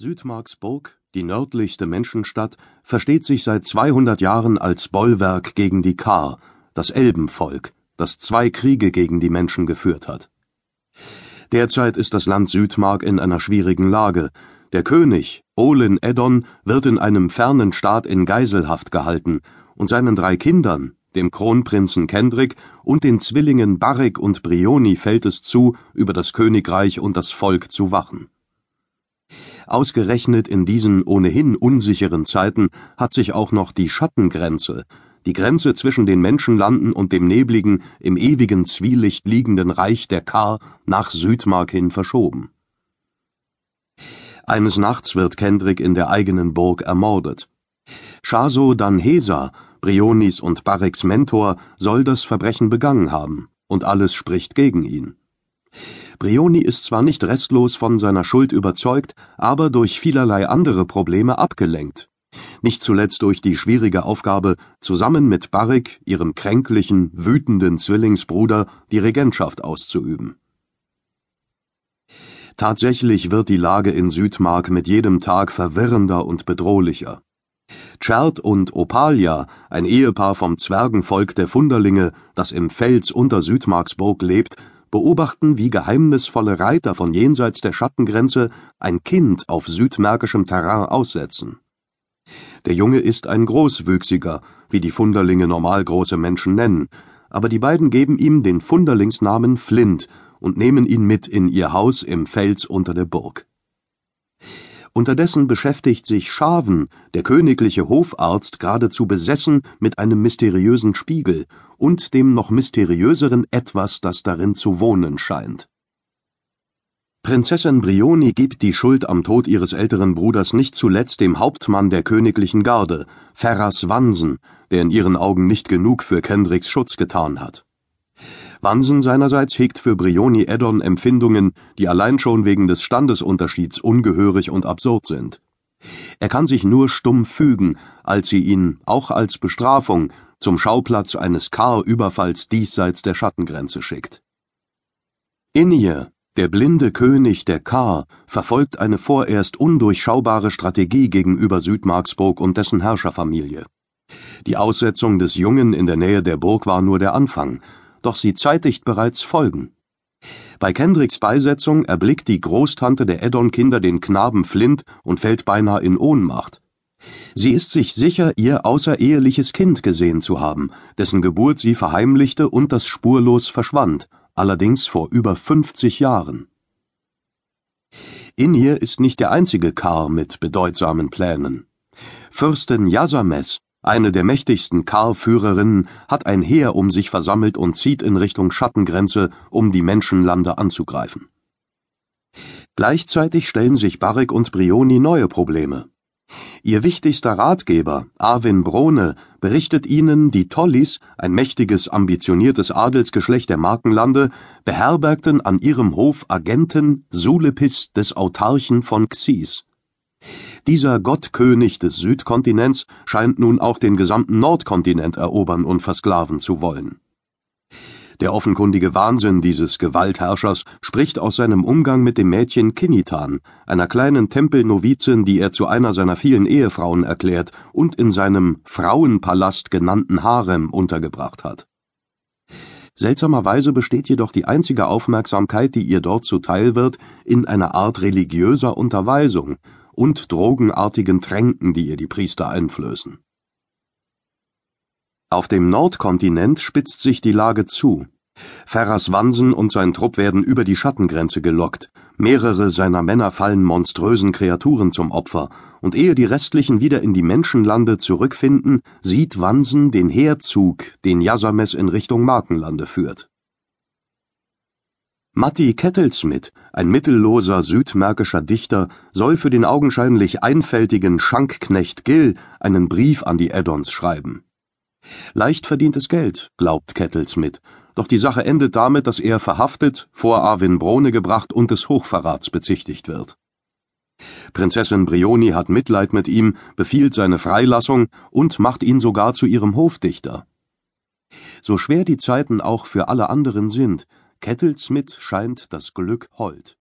Südmarksburg, die nördlichste Menschenstadt, versteht sich seit 200 Jahren als Bollwerk gegen die Kaar, das Elbenvolk, das zwei Kriege gegen die Menschen geführt hat. Derzeit ist das Land Südmark in einer schwierigen Lage. Der König, Olin Eddon, wird in einem fernen Staat in Geiselhaft gehalten und seinen drei Kindern, dem Kronprinzen Kendrick und den Zwillingen Barrick und Brioni fällt es zu, über das Königreich und das Volk zu wachen. Ausgerechnet in diesen ohnehin unsicheren Zeiten hat sich auch noch die Schattengrenze, die Grenze zwischen den Menschenlanden und dem nebligen, im ewigen Zwielicht liegenden Reich der Kar nach Südmark hin verschoben. Eines Nachts wird Kendrick in der eigenen Burg ermordet. Shaso Danhesa, Brionis und Barricks Mentor, soll das Verbrechen begangen haben, und alles spricht gegen ihn. Brioni ist zwar nicht restlos von seiner Schuld überzeugt, aber durch vielerlei andere Probleme abgelenkt. Nicht zuletzt durch die schwierige Aufgabe, zusammen mit Barrick, ihrem kränklichen, wütenden Zwillingsbruder, die Regentschaft auszuüben. Tatsächlich wird die Lage in Südmark mit jedem Tag verwirrender und bedrohlicher. Chert und Opalia, ein Ehepaar vom Zwergenvolk der Funderlinge, das im Fels unter Südmarksburg lebt, beobachten, wie geheimnisvolle Reiter von jenseits der Schattengrenze ein Kind auf südmärkischem Terrain aussetzen. Der Junge ist ein Großwüchsiger, wie die Funderlinge normal große Menschen nennen, aber die beiden geben ihm den Funderlingsnamen Flint und nehmen ihn mit in ihr Haus im Fels unter der Burg. Unterdessen beschäftigt sich Schaven, der königliche Hofarzt, geradezu besessen mit einem mysteriösen Spiegel und dem noch mysteriöseren Etwas, das darin zu wohnen scheint. Prinzessin Brioni gibt die Schuld am Tod ihres älteren Bruders nicht zuletzt dem Hauptmann der königlichen Garde, Ferras Wansen, der in ihren Augen nicht genug für Kendricks Schutz getan hat. Wansen seinerseits hegt für Brioni Eddon Empfindungen, die allein schon wegen des Standesunterschieds ungehörig und absurd sind. Er kann sich nur stumm fügen, als sie ihn, auch als Bestrafung, zum Schauplatz eines Kar-Überfalls diesseits der Schattengrenze schickt. Inje, der blinde König der Kar, verfolgt eine vorerst undurchschaubare Strategie gegenüber Südmarksburg und dessen Herrscherfamilie. Die Aussetzung des Jungen in der Nähe der Burg war nur der Anfang, doch sie zeitigt bereits Folgen. Bei Kendricks Beisetzung erblickt die Großtante der Eddon-Kinder den Knaben Flint und fällt beinahe in Ohnmacht. Sie ist sich sicher, ihr außereheliches Kind gesehen zu haben, dessen Geburt sie verheimlichte und das spurlos verschwand, allerdings vor über 50 Jahren. In ihr ist nicht der einzige Kar mit bedeutsamen Plänen. Fürstin Yasames eine der mächtigsten Karl-Führerinnen hat ein Heer um sich versammelt und zieht in Richtung Schattengrenze, um die Menschenlande anzugreifen. Gleichzeitig stellen sich Barrick und Brioni neue Probleme. Ihr wichtigster Ratgeber, Arvin Brone, berichtet ihnen, die Tollis, ein mächtiges, ambitioniertes Adelsgeschlecht der Markenlande, beherbergten an ihrem Hof Agenten Sulepis des Autarchen von Xis. Dieser Gottkönig des Südkontinents scheint nun auch den gesamten Nordkontinent erobern und versklaven zu wollen. Der offenkundige Wahnsinn dieses Gewaltherrschers spricht aus seinem Umgang mit dem Mädchen Kinitan, einer kleinen Tempelnovizin, die er zu einer seiner vielen Ehefrauen erklärt und in seinem Frauenpalast genannten Harem untergebracht hat. Seltsamerweise besteht jedoch die einzige Aufmerksamkeit, die ihr dort zuteil wird, in einer Art religiöser Unterweisung, und drogenartigen Tränken, die ihr die Priester einflößen. Auf dem Nordkontinent spitzt sich die Lage zu. Ferras Wansen und sein Trupp werden über die Schattengrenze gelockt, mehrere seiner Männer fallen monströsen Kreaturen zum Opfer, und ehe die restlichen wieder in die Menschenlande zurückfinden, sieht Wansen den Heerzug, den Yasames in Richtung Markenlande führt. Matti Kettelsmith, ein mittelloser südmärkischer Dichter, soll für den augenscheinlich einfältigen Schankknecht Gill einen Brief an die Addons schreiben. Leicht verdientes Geld, glaubt Kettelsmith, doch die Sache endet damit, dass er verhaftet, vor Arvin Brone gebracht und des Hochverrats bezichtigt wird. Prinzessin Brioni hat Mitleid mit ihm, befiehlt seine Freilassung und macht ihn sogar zu ihrem Hofdichter. So schwer die Zeiten auch für alle anderen sind, Kettelsmith scheint das Glück hold.